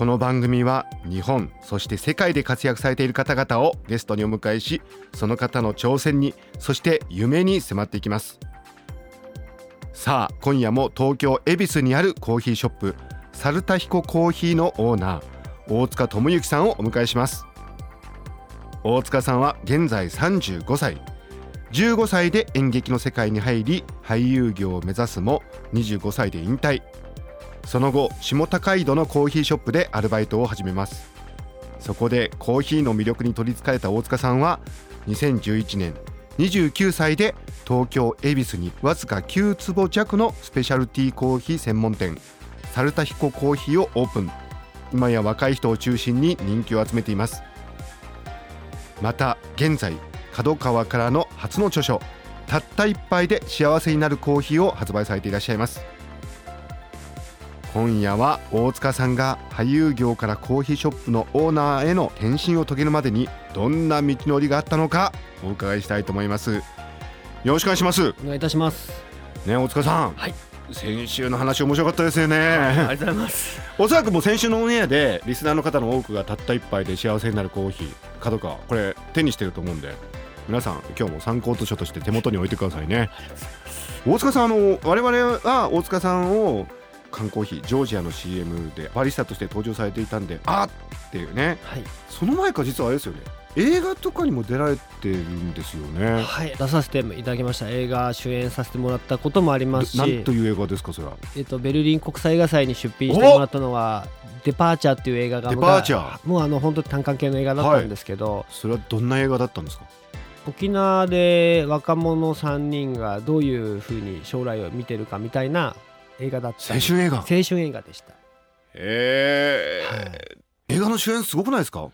この番組は日本そして世界で活躍されている方々をゲストにお迎えしその方の挑戦にそして夢に迫っていきます。さあ今夜も東京恵比寿にあるコーヒーショップサルタヒココーヒーのオーナー大塚智之さんをお迎えします。大塚さんは現在35歳。15歳で演劇の世界に入り俳優業を目指すも25歳で引退。その後下高井戸のコーヒーショップでアルバイトを始めます。そこでコーヒーの魅力に取りつかれた大塚さんは2011年29歳で東京恵比寿にわずか9坪弱のスペシャルティーコーヒー専門店サルタヒココーヒーをオープン。今や若い人を中心に人気を集めています。また現在角川からの初の著書「たった一杯で幸せになるコーヒー」を発売されていらっしゃいます。今夜は大塚さんが俳優業からコーヒーショップのオーナーへの転身を遂げるまでにどんな道のりがあったのかお伺いしたいと思います。よろしくお願いします。お願いいたします。ね大塚さん。はい。先週の話面白かったですよね、ありがとうございます。おそらくもう先週のオンエアでリスナーの方の多くがたった一杯で幸せになるコーヒー。角川これ手にしてると思うんで皆さん今日も参考図書として手元に置いてくださいね。大塚さんあの我々は大塚さんを缶コーヒージョージアの CM でバリスタとして登場されていたんであっっていうね。はい、その前から実はあれですよね。映画とかにも出られてるんですよね。はい、出させていただきました。映画主演させてもらったこともありますなんしという映画ですかそれは。えっと、ベルリン国際映画祭に出品してもらったのは「デパーチャー」っていう映画がデパーチャー。もうあの本当に単館系の映画だったんですけど、それはどんな映画だったんですか？沖縄で若者3人がどういうふうに将来を見てるかみたいな映画だった。青春映画。青春映画でした。え。はい。映画の主演すごくないですか？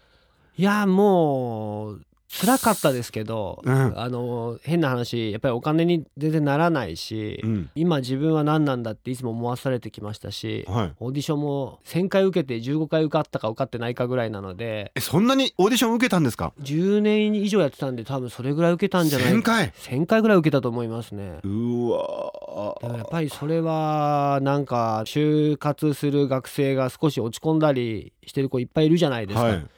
いやもう辛かったですけど、うん。あの変な話やっぱりお金に全然ならないし、うん。今自分は何なんだっていつも思わされてきましたし、はい。オーディションも1000回受けて15回受かったか受かってないかぐらいなのでえそんなにオーディション受けたんですか？10年以上やってたんで多分それぐらい受けたんじゃない1000回。1000回ぐらい受けたと思いますね。うわだからやっぱりそれはなんか就活する学生が少し落ち込んだりしてる子いっぱいいるじゃないですか、はい、ま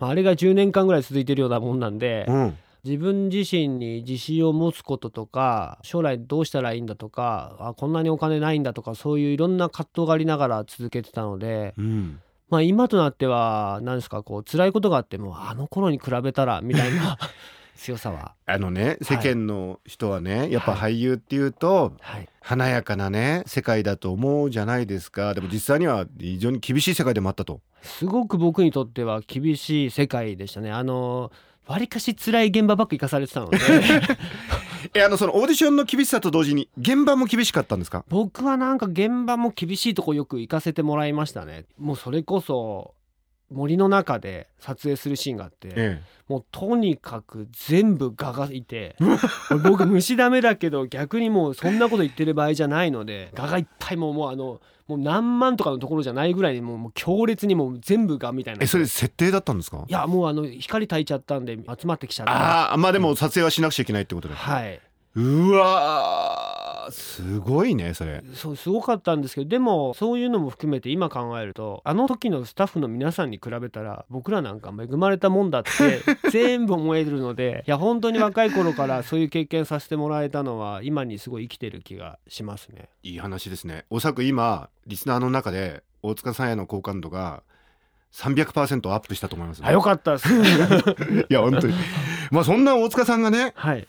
あ、あれが10年間ぐらい続いてるようなもんなんで、うん、自分自身に自信を持つこととか将来どうしたらいいんだとかあこんなにお金ないんだとかそういういろんな葛藤がありながら続けてたので、うん、まあ、今となっては何ですかこう辛いことがあってもあの頃に比べたらみたいな 強さは、あのね世間の人はね、やっぱ俳優っていうとはい、華やかなね世界だと思うじゃないですか。でも実際には非常に厳しい世界でもあったとすごく僕にとっては厳しい世界でしたね。あのわりかし辛い現場ばっか行かされてたので。えあのそのオーディションの厳しさと同時に現場も厳しかったんですか？僕はなんか現場も厳しいとこよく行かせてもらいましたね。もうそれこそ森の中で撮影するシーンがあって、えもうとにかく全部蛾がいて僕虫ダメだけど逆にもうそんなこと言ってる場合じゃないので蛾がいっぱいもうもうあのもう何万とかのところじゃないぐらいにもう強烈にもう全部蛾みたいな。えそれ設定だったんですか？いやもうあの光焚いちゃったんで集まってきちゃった。ああまあでも撮影はしなくちゃいけないってことではいうわーすごいねそれ。そうすごかったんですけどでもそういうのも含めて今考えるとあの時のスタッフの皆さんに比べたら僕らなんか恵まれたもんだって 全部思えるのでいや本当に若い頃からそういう経験させてもらえたのは今にすごい生きてる気がしますね。いい話ですね。おそらく今リスナーの中で大塚さんへの好感度が300%アップしたと思います、あよかったです。いや本当に。まあそんな大塚さんがねはい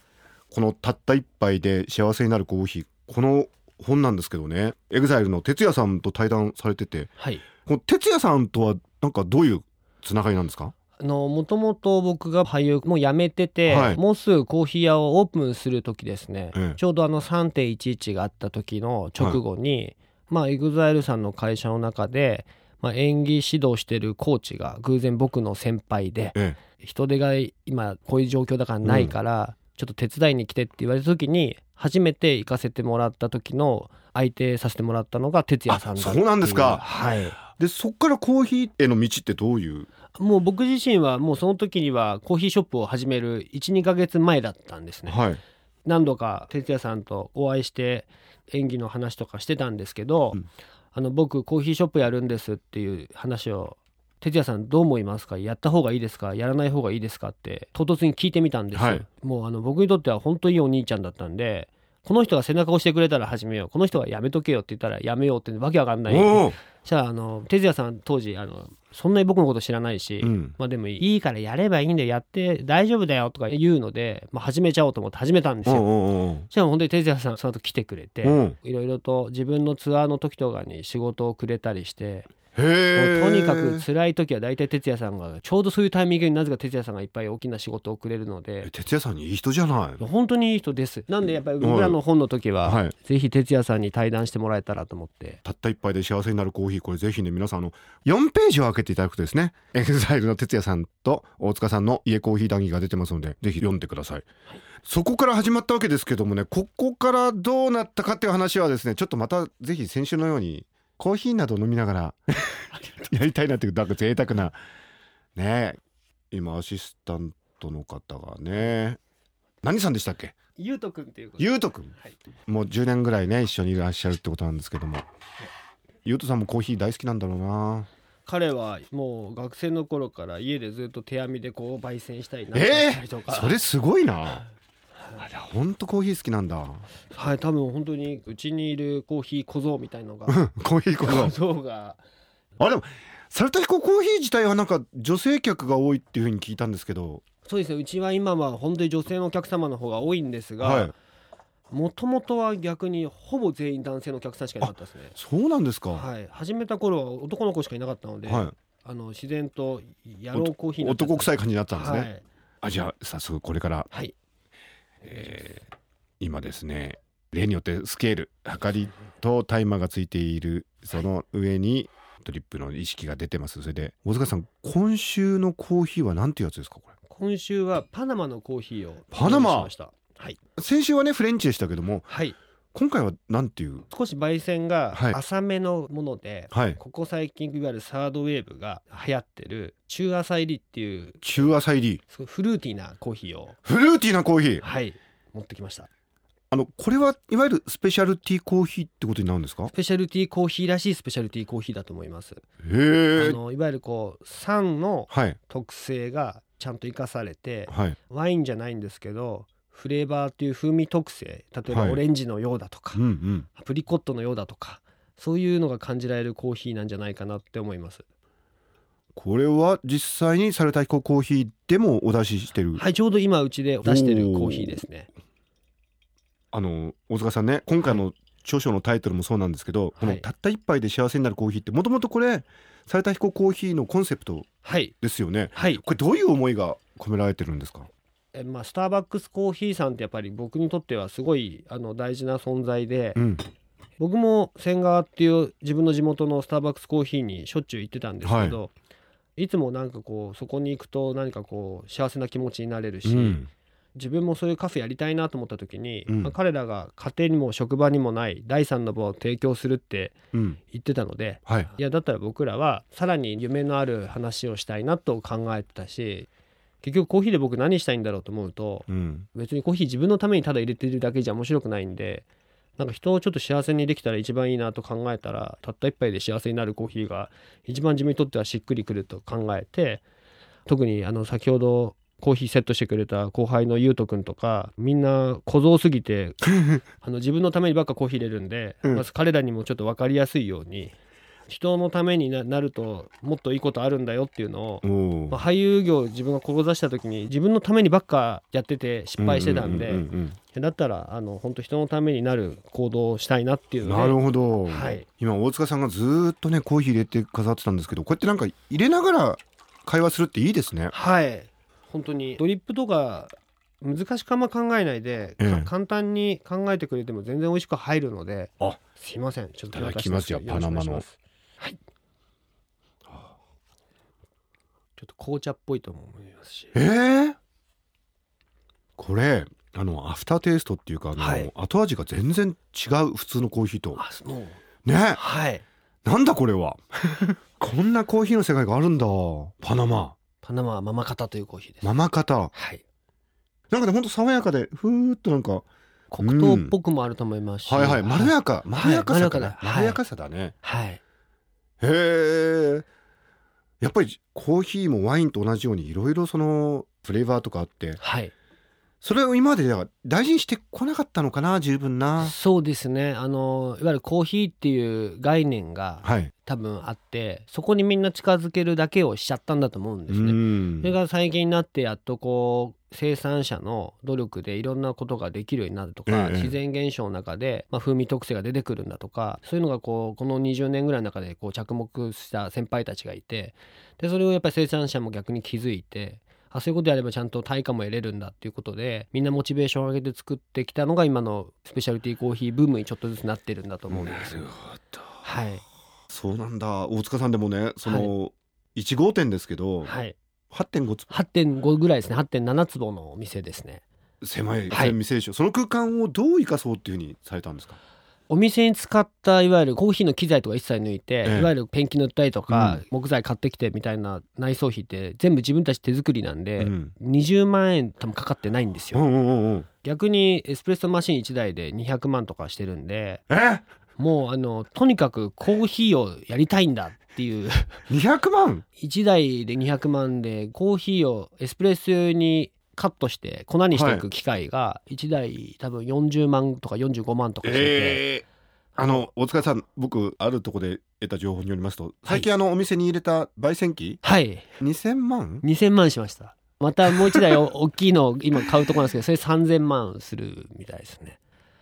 このたった一杯で幸せになるコーヒーこの本なんですけどね。 EXILE の哲也さんと対談されててはい。この哲也さんとはなんかどういうつながりなんですか？もともと僕が俳優もう辞めてて、はい。もうすぐコーヒー屋をオープンする時ですね、ええ。ちょうどあの3.11があった時の直後に、まあ EXILE さんの会社の中で、まあ、演技指導してるコーチが偶然僕の先輩でえ。人手が今こういう状況だからないから、ちょっと手伝いに来てって言われた時に初めて行かせてもらった時の相手させてもらったのが哲也さんそうなんですか。はい。でそっからコーヒーへの道ってどういう？もう僕自身はもうその時にはコーヒーショップを始める12ヶ月前だったんですね。はい。何度か哲也さんとお会いして演技の話とかしてたんですけど、うん。あの僕コーヒーショップやるんですっていう話を哲也さんどう思いますかやった方がいいですかやらない方がいいですか？って唐突に聞いてみたんです。よ、はい。もうあの僕にとっては本当にいいお兄ちゃんだったんでこの人が背中を押してくれたら始めよう。この人がやめとけよって言ったらやめようってわけわかんない。じゃああの哲也さん当時あのそんなに僕のこと知らないし、うん。まあでもいいからやればいいんだよやって大丈夫だよとか言うので、まあ、始めちゃおうと思って始めたんですよ。じゃあ本当に哲也さんその後来てくれて、うん。いろいろと自分のツアーの時とかに仕事をくれたりして、とにかく辛い時は大体哲也さんがちょうどそういうタイミングになぜか哲也さんがいっぱい大きな仕事をくれるので。哲也さんにいい人じゃない本当にいい人です。なんでやっぱり僕らの本の時は、はいぜひ哲也さんに対談してもらえたらと思って。たった一杯で幸せになるコーヒーこれぜひね皆さんあの4ページを開けていただくとですね EXILE の哲也さんと大塚さんの家コーヒー談義が出てますのでぜひ読んでください、そこから始まったわけですけどもねここからどうなったかっていう話はですねちょっとまたぜひ先週のようにコーヒーなど飲みながらやりたいなっていうなんか贅沢なねえ今アシスタントの方がね。何さんでしたっけ？ゆうとくんっていうゆうとくん。はい。もう10年ぐらいね一緒にいらっしゃるってことなんですけども。ゆうとさんもコーヒー大好きなんだろうな。彼はもう学生の頃から家でずっと手編みでこう焙煎したりなえしたりとか、それすごいなあれほんとコーヒー好きなんだ。はい多分本当にうちにいるコーヒー小僧みたいのが。コーヒーこ小そ僧が。あでもサルタヒココーヒー自体はなんか女性客が多いっていうふうに聞いたんですけど。そうですねうちは今は本当に女性のお客様の方が多いんですが、はい。もともとは逆にほぼ全員男性のお客さんしかいなかったですね。そうなんですか。ははい。始めた頃は男の子しかいなかったので、い。あの自然と野郎コーヒーになっちゃった男臭い感じになったんですね、はい、あじゃあ早速これから。はい、今ですね例によってスケール測りとタイマーがついているその上にドリップの意識が出てます。それで大塚さん今週のコーヒーは何ていうやつですかこれ？今週はパナマのコーヒーをパナマ用意しました。はい、先週はねフレンチでしたけどもはい、今回は何ていう？少し焙煎がはい。浅めのもので、はい。ここ最近いわゆるサードウェーブが流行ってる中浅入りっていう中浅入り。フルーティーなコーヒーを。フルーティーなコーヒー？はい。持ってきました。あのこれはいわゆるスペシャルティーコーヒーってことになるんですか？スペシャルティーコーヒーらしいスペシャルティーコーヒーだと思います、へあえのいわゆるこう酸のはい。特性がちゃんと生かされてはい。ワインじゃないんですけどフレーバーっていう風味特性例えばはい。オレンジのようだとか、うんうん。アプリコットのようだとかそういうのが感じられるコーヒーなんじゃないかなって思います。これは実際にサルタヒココーヒーでもお出ししてる、はいちょうど今うちで出してるコーヒーですね。あの大塚さんね今回の著書のタイトルもそうなんですけど、このはいたった一杯で幸せになるコーヒーってもともとこれサルタヒココーヒーのコンセプトはい。ですよね。はい。これどういう思いが込められてるんですか？えまあスターバックスコーヒーさんってやっぱり僕にとってはすごいあの大事な存在で、うん。僕も千川っていう自分の地元のスターバックスコーヒーにしょっちゅう行ってたんですけど、い、つもなんかこうそこに行くと何かこう幸せな気持ちになれるし、うん。自分もそういうカフェやりたいなと思った時に、うん。まあ彼らが家庭にも職場にもない第三の場を提供するってうん。言ってたのではい。いやだったら僕らはさらに夢のある話をしたいなと考えてたし結局コーヒーで僕何したいんだろうと思うとうん。別にコーヒー自分のためにただ入れてるだけじゃ面白くないんでなんか人をちょっと幸せにできたら一番いいなと考えたらたった一杯で幸せになるコーヒーが一番自分にとってはしっくりくると考えて特にあの先ほどコーヒーセットしてくれた後輩のゆうとくんとかみんな小僧すぎて あの自分のためにばっかコーヒー入れるんで、うん。まず彼らにもちょっと分かりやすいように人のためにななるともっといいことあるんだよっていうのをまあ、俳優業を自分が志した時に自分のためにばっかやってて失敗してたんで、うううんだったらあの本当人のためになる行動をしたいなっていうなるほど、はい。今大塚さんがずーっとねコーヒー入れて飾ってたんですけどこうやってなんか入れながら会話するっていいですね。はい。本当に。ドリップとか難しくあんま考えないで、ええ。か簡単に考えてくれても全然美味しく入るのであ。すいません。ちょっといただきますよ。パナマのはい。ちょっと紅茶っぽいとも思いますし。えー、これあのアフターテイストっていうかあの、はい。後味が全然違う普通のコーヒーと。あもう。ね。はい。なんだこれは。こんなコーヒーの世界があるんだ。パナマ。パナマはママカタというコーヒーです。ママカタはい。なんかねほんと爽やかでふーっとなんか黒糖っぽくもあると思いますし、はいはい。まろやか。まろやかさかな、はいまろやかさだね、はいへえやっぱりコーヒーもワインと同じようにいろいろそのフレーバーとかあってはい。それを今まで大事にしてこなかったのかな十分な。そうですね。あのいわゆるコーヒーっていう概念がはい。多分あってそこにみんな近づけるだけをしちゃったんだと思うんですね。ん。それが最近になってやっとこう生産者の努力でいろんなことができるようになるとか、ええ自然現象の中で、まあ、風味特性が出てくるんだとかそういうのがこうこの20年ぐらいの中でこう着目した先輩たちがいてでそれをやっぱり生産者も逆に気づいてあそういうことやればちゃんと対価も得れるんだっていうことでみんなモチベーションを上げて作ってきたのが今のスペシャルティーコーヒーブームにちょっとずつなってるんだと思うんですよ。はい、そうなんだ。大塚さんでもねその、1号店ですけど、はい、8.5つ8.5ぐらいですね。8.7坪のお店ですね。狭いはい。店でしょ、その空間をどう生かそうっていうふうにされたんですか？お店に使ったいわゆるコーヒーの機材とか一切抜いて、ええ。いわゆるペンキ塗ったりとか、うん。木材買ってきてみたいな内装費って全部自分たち手作りなんで、うん。20万円多分かかってないんですよ、うんうんうんうん。逆にエスプレッソマシン1台で200万とかしてるんでえ？もうあのとにかくコーヒーをやりたいんだっていう。200万？1台で200万でコーヒーをエスプレッソ用にカットして粉にしていく機械が1台多分40万とか45万とかしてて、えー。あの大塚さん僕あるとこで得た情報によりますと最近あのお店に入れた焙煎機？はい。2000万？2000万しました。またもう一台お 大きいのを今買うところなんですけどそれ3000万するみたいですね。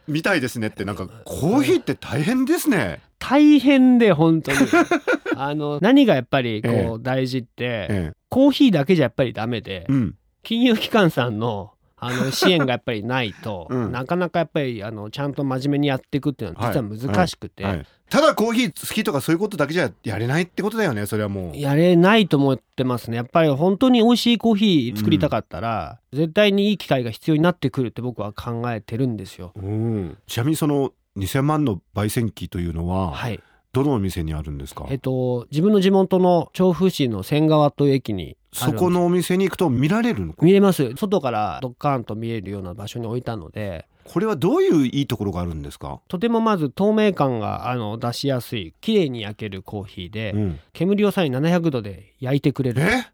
みたいですねってなんかコーヒーって大変ですね。大変で本当に あの何がやっぱりこう、ええ大事って、えコーヒーだけじゃやっぱりダメで、えうん。金融機関さんのあの 支援がやっぱりないと、うん。なかなかやっぱりあのちゃんと真面目にやっていくっていうのは実は難しくて、はい。ただコーヒー好きとかそういうことだけじゃやれないってことだよねそれはもう。やれないと思ってますね。やっぱり本当に美味しいコーヒー作りたかったら、絶対にいい機会が必要になってくるって僕は考えてるんですよ。うん。ちなみにその2000万の焙煎機というのは、はいどのお店にあるんですか？えっと、自分の地元の調布市の仙川という駅にあそるこのお店に行くと見られるのか？見れます。外からドッカーンと見えるような場所に置いたので。これはどういういいところがあるんですか、とてもまず透明感があの出しやすい綺麗に焼けるコーヒーで、うん、煙をさらに700度で焼いてくれる。え？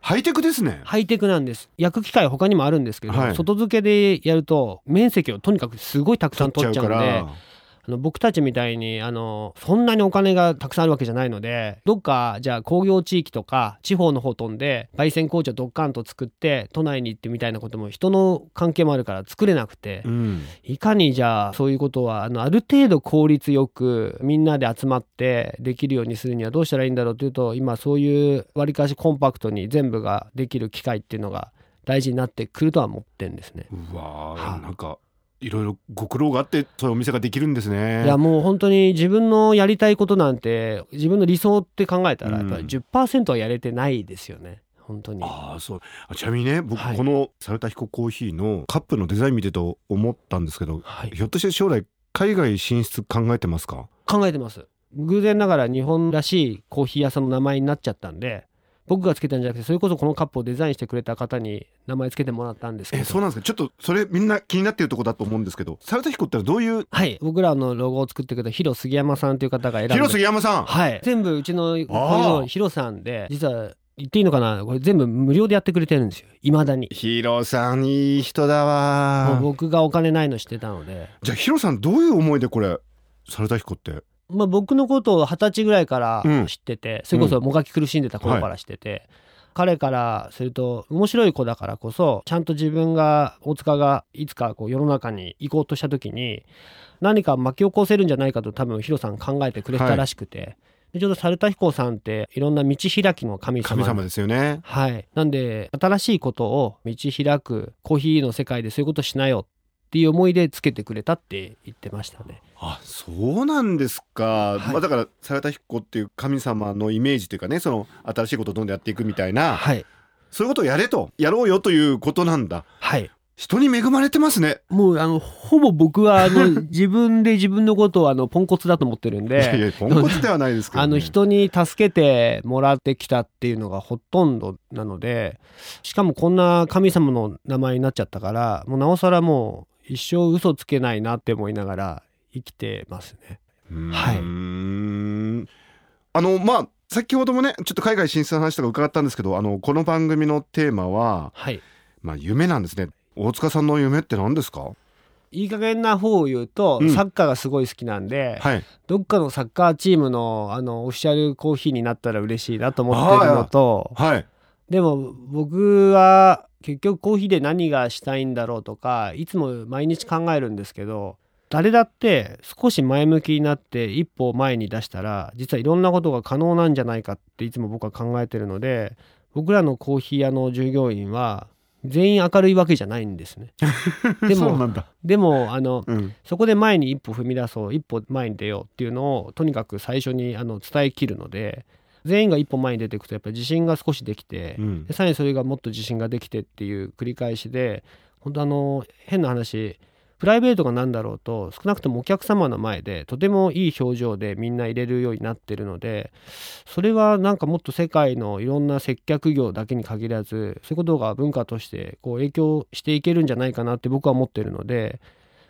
ハイテクですね。ハイテクなんです焼く機械は他にもあるんですけど、はい。外付けでやると面積をとにかくすごいたくさん取っちゃうんでらあの僕たちみたいにあのそんなにお金がたくさんあるわけじゃないのでどっかじゃあ工業地域とか地方の方飛んで焙煎工場ドッカンと作って都内に行ってみたいなことも人の関係もあるから作れなくて、うんいかにじゃあそういうことはあのある程度効率よくみんなで集まってできるようにするにはどうしたらいいんだろうというと今そういうわりかしコンパクトに全部ができる機械っていうのが大事になってくるとは思ってるんですね。うわーはいなんかいろいろご苦労があってそういうお店ができるんですね。いやもう本当に自分のやりたいことなんて自分の理想って考えたらやっぱりうん10%はやれてないですよね。本当に。ああそう。あちなみにね僕はい。このサルタヒココーヒーのカップのデザイン見てと思ったんですけど、はい。ひょっとして将来海外進出考えてますか？考えてます。偶然ながら日本らしいコーヒー屋さんの名前になっちゃったんで僕がつけたんじゃなくてそれこそこのカップをデザインしてくれた方に名前つけてもらったんですけど。えそうなんですか？ちょっとそれみんな気になってるとこだと思うんですけどサルタヒコってどういう？はい僕らのロゴを作ってくれた広杉山さんという方が選んで。広杉山さん。はい。全部うちのこの広さんで実は言っていいのかな？これ全部無料でやってくれてるんですよ。いまだに。ヒロさんいい人だわ。僕がお金ないの知ってたので。じゃあヒロさんどういう思いでこれサルタヒコってまあ、僕のことを二十歳ぐらいからうん。知ってて、それこそもがき苦しんでた頃から知ってて、彼からすると面白い子だからこそちゃんと自分が大塚がいつかこう世の中に行こうとした時に何か巻き起こせるんじゃないかと多分ヒロさん考えてくれてたらしくて、でちょうど猿田彦さんっていろんな道開きの神様。神様ですよね。はい、なんで新しいことを道開くコーヒーの世界でそういうことしなよっていう思いでつけてくれたって言ってましたね。あそうなんですか、はい。まあ、だから猿田彦っていう神様のイメージというかねその新しいことをどんどんやっていくみたいなはい。そういうことをやれとやろうよということなんだ。はい。人に恵まれてますね。もうあのほぼ僕はあの 自分で自分のことをあのポンコツだと思ってるんいやいでやポンコツではないですけど、ね、あの人に助けてもらってきたっていうのがほとんどなのでしかもこんな神様の名前になっちゃったからもうなおさらもう一生嘘つけないなって思いながら生きてますね。はい。あのまあ先ほどもねちょっと海外進出の話とか伺ったんですけどあのこの番組のテーマは、はい。まあ、夢なんですね。大塚さんの夢って何ですか？いい加減な方を言うと、うん。サッカーがすごい好きなんで、はい。どっかのサッカーチームのあのオフィシャルコーヒーになったら嬉しいなと思ってるのとはい。でも僕は結局コーヒーで何がしたいんだろうとかいつも毎日考えるんですけど誰だって少し前向きになって一歩前に出したら実はいろんなことが可能なんじゃないかっていつも僕は考えてるので僕らのコーヒー屋の従業員は全員明るいわけじゃないんですね。でもでもあのうん、そこで前に一歩踏み出そう一歩前に出ようっていうのをとにかく最初にあの伝えきるので全員が一歩前に出ていくとやっぱり自信が少しできて、うんでさらにそれがもっと自信ができてっていう繰り返しで本当あの変な話プライベートが何だろうと少なくともお客様の前でとてもいい表情でみんな入れるようになってるのでそれはなんかもっと世界のいろんな接客業だけに限らずそういうことが文化としてこう影響していけるんじゃないかなって僕は思ってるので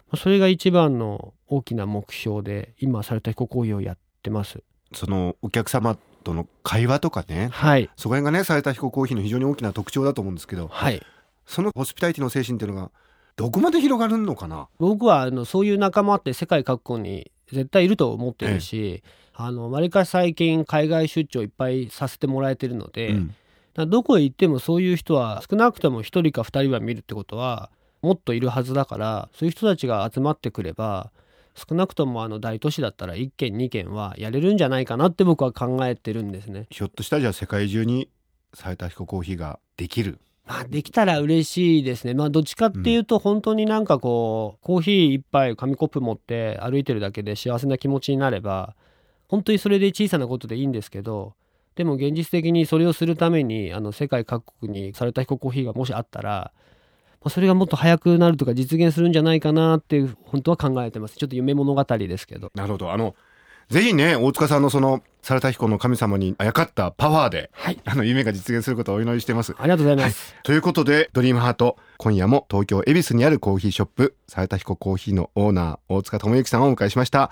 まあそれが一番の大きな目標で今された彦コーヒーをやってます。そのお客様との会話とかねはい。そこら辺がねされた彦コーヒーの非常に大きな特徴だと思うんですけどはい。そのホスピタリティの精神っていうのがどこまで広がるのかな？僕はあのそういう仲間って世界各国に絶対いると思ってるし、あのわりかし最近海外出張いっぱいさせてもらえてるので、うん。どこへ行ってもそういう人は少なくとも1人か2人は見るってことはもっといるはずだからそういう人たちが集まってくれば少なくともあの大都市だったら1軒2軒はやれるんじゃないかなって僕は考えてるんですね。ひょっとしたらじゃあ世界中にされた彦コーヒーができるまあ、できたら嬉しいですね。まあ、どっちかっていうと、本当になんかこう、コーヒー一杯、紙コップ持って歩いてるだけで幸せな気持ちになれば、本当にそれで小さなことでいいんですけど、でも現実的にそれをするために、あの、世界各国にされた彦コーヒーがもしあったら、まあ、それがもっと早くなるとか実現するんじゃないかなっていう、本当は考えてます。ちょっと夢物語ですけど。なるほどあのぜひね大塚さんのそのされた彦の神様にあやかったパワーではい。あの夢が実現することをお祈りしてますありがとうございます。ということでドリームハート今夜も東京恵比寿にあるコーヒーショップされた彦コーヒーのオーナー大塚智之さんをお迎えしました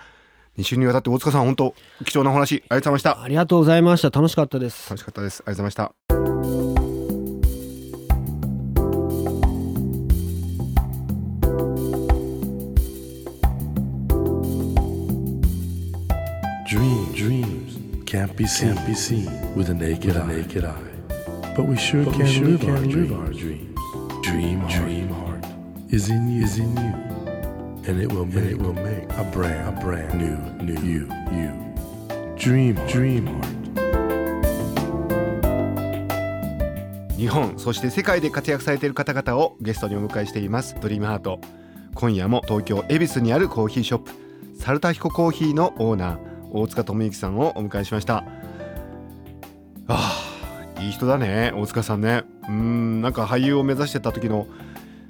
2週にわたって大塚さん本当貴重なお話ありがとうございましたありがとうございました。楽しかったです。楽しかったですありがとうございました can't be seen, can't be seen with a naked, eye. naked eye. But we sure But we can, sure live, can our live dreams. our dreams. Dream, dream heart is in you, is in you, and it will make, it will make a brand, a brand new, new you, you. Dream, heart. dream heart. 日本そして世界で活躍されている方々をゲストにお迎えしていますドリームハート今夜も東京恵比寿にあるコーヒーショップサルタヒココーヒーのオーナー大塚智之さんをお迎えしました。あいい人だね大塚さんね。うんなんか俳優を目指してた時の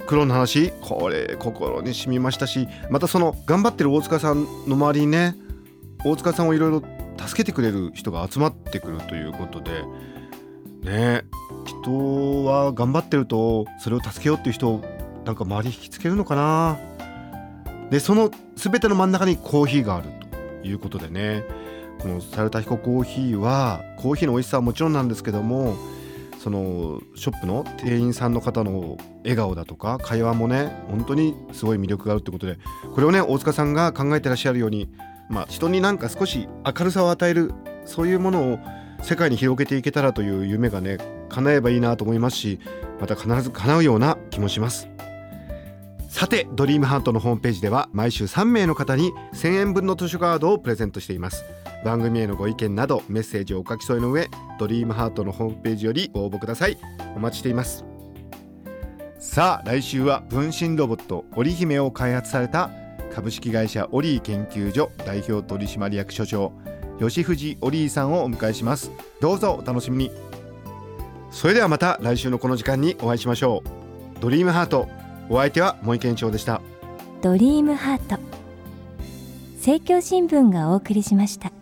苦労の話これ心に染みましたしまたその頑張ってる大塚さんの周りにね大塚さんをいろいろ助けてくれる人が集まってくるということでね人は頑張ってるとそれを助けようっていう人をなんか周り引きつけるのかな。でその全ての真ん中にコーヒーがある。いうことでね。このサルタヒココーヒーはコーヒーの美味しさはもちろんなんですけどもそのショップの店員さんの方の笑顔だとか会話もね本当にすごい魅力があるってことでこれをね大塚さんが考えてらっしゃるように、まあ、人になんか少し明るさを与えるそういうものを世界に広げていけたらという夢がね叶えばいいなと思いますしまた必ず叶うような気もします。さてドリームハートのホームページでは毎週3名の方に1000円分の図書カードをプレゼントしています。番組へのご意見などメッセージをお書き添えの上ドリームハートのホームページよりご応募ください。お待ちしています。さあ来週は分身ロボット織姫を開発された株式会社オリー研究所代表取締役所長吉藤オリーさんをお迎えします。どうぞお楽しみに。それではまた来週のこの時間にお会いしましょう。ドリームハート。お相手は森健長でした。ドリームハート。政教新聞がお送りしました。